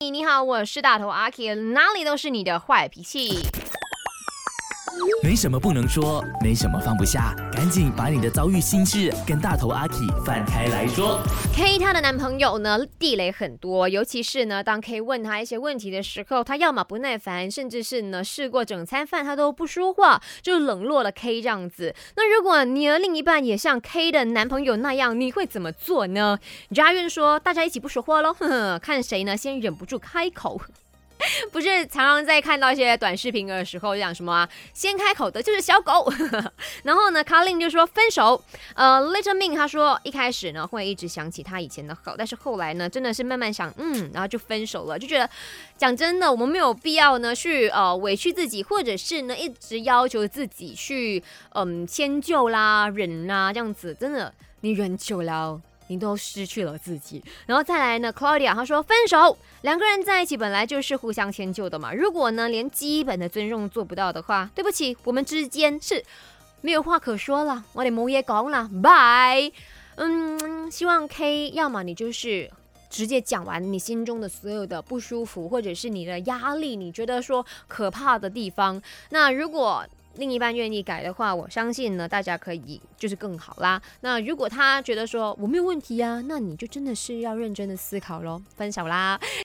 你你好，我是大头阿 K，哪里都是你的坏脾气。没什么不能说，没什么放不下，赶紧把你的遭遇心事跟大头阿 K 放开来说。K 她的男朋友呢地雷很多，尤其是呢当 K 问他一些问题的时候，他要么不耐烦，甚至是呢试过整餐饭他都不说话，就冷落了 K 这样子。那如果你的另一半也像 K 的男朋友那样，你会怎么做呢？家韵说大家一起不说话喽，呵呵，看谁呢先忍不住开口。不是常常在看到一些短视频的时候讲什么啊，先开口的就是小狗。然后呢，Colin 就说分手。呃，Little Min 他说一开始呢会一直想起他以前的好，但是后来呢真的是慢慢想，嗯，然后就分手了，就觉得讲真的，我们没有必要呢去呃委屈自己，或者是呢一直要求自己去嗯迁就啦、忍啦这样子，真的你忍久了。你都失去了自己，然后再来呢，Claudia 她说分手，两个人在一起本来就是互相迁就的嘛。如果呢连基本的尊重做不到的话，对不起，我们之间是没有话可说了，我哋冇嘢講啦，拜。嗯，希望 K，要么你就是直接讲完你心中的所有的不舒服，或者是你的压力，你觉得说可怕的地方。那如果另一半愿意改的话，我相信呢，大家可以就是更好啦。那如果他觉得说我没有问题啊、那你就真的是要认真的思考喽，分手啦。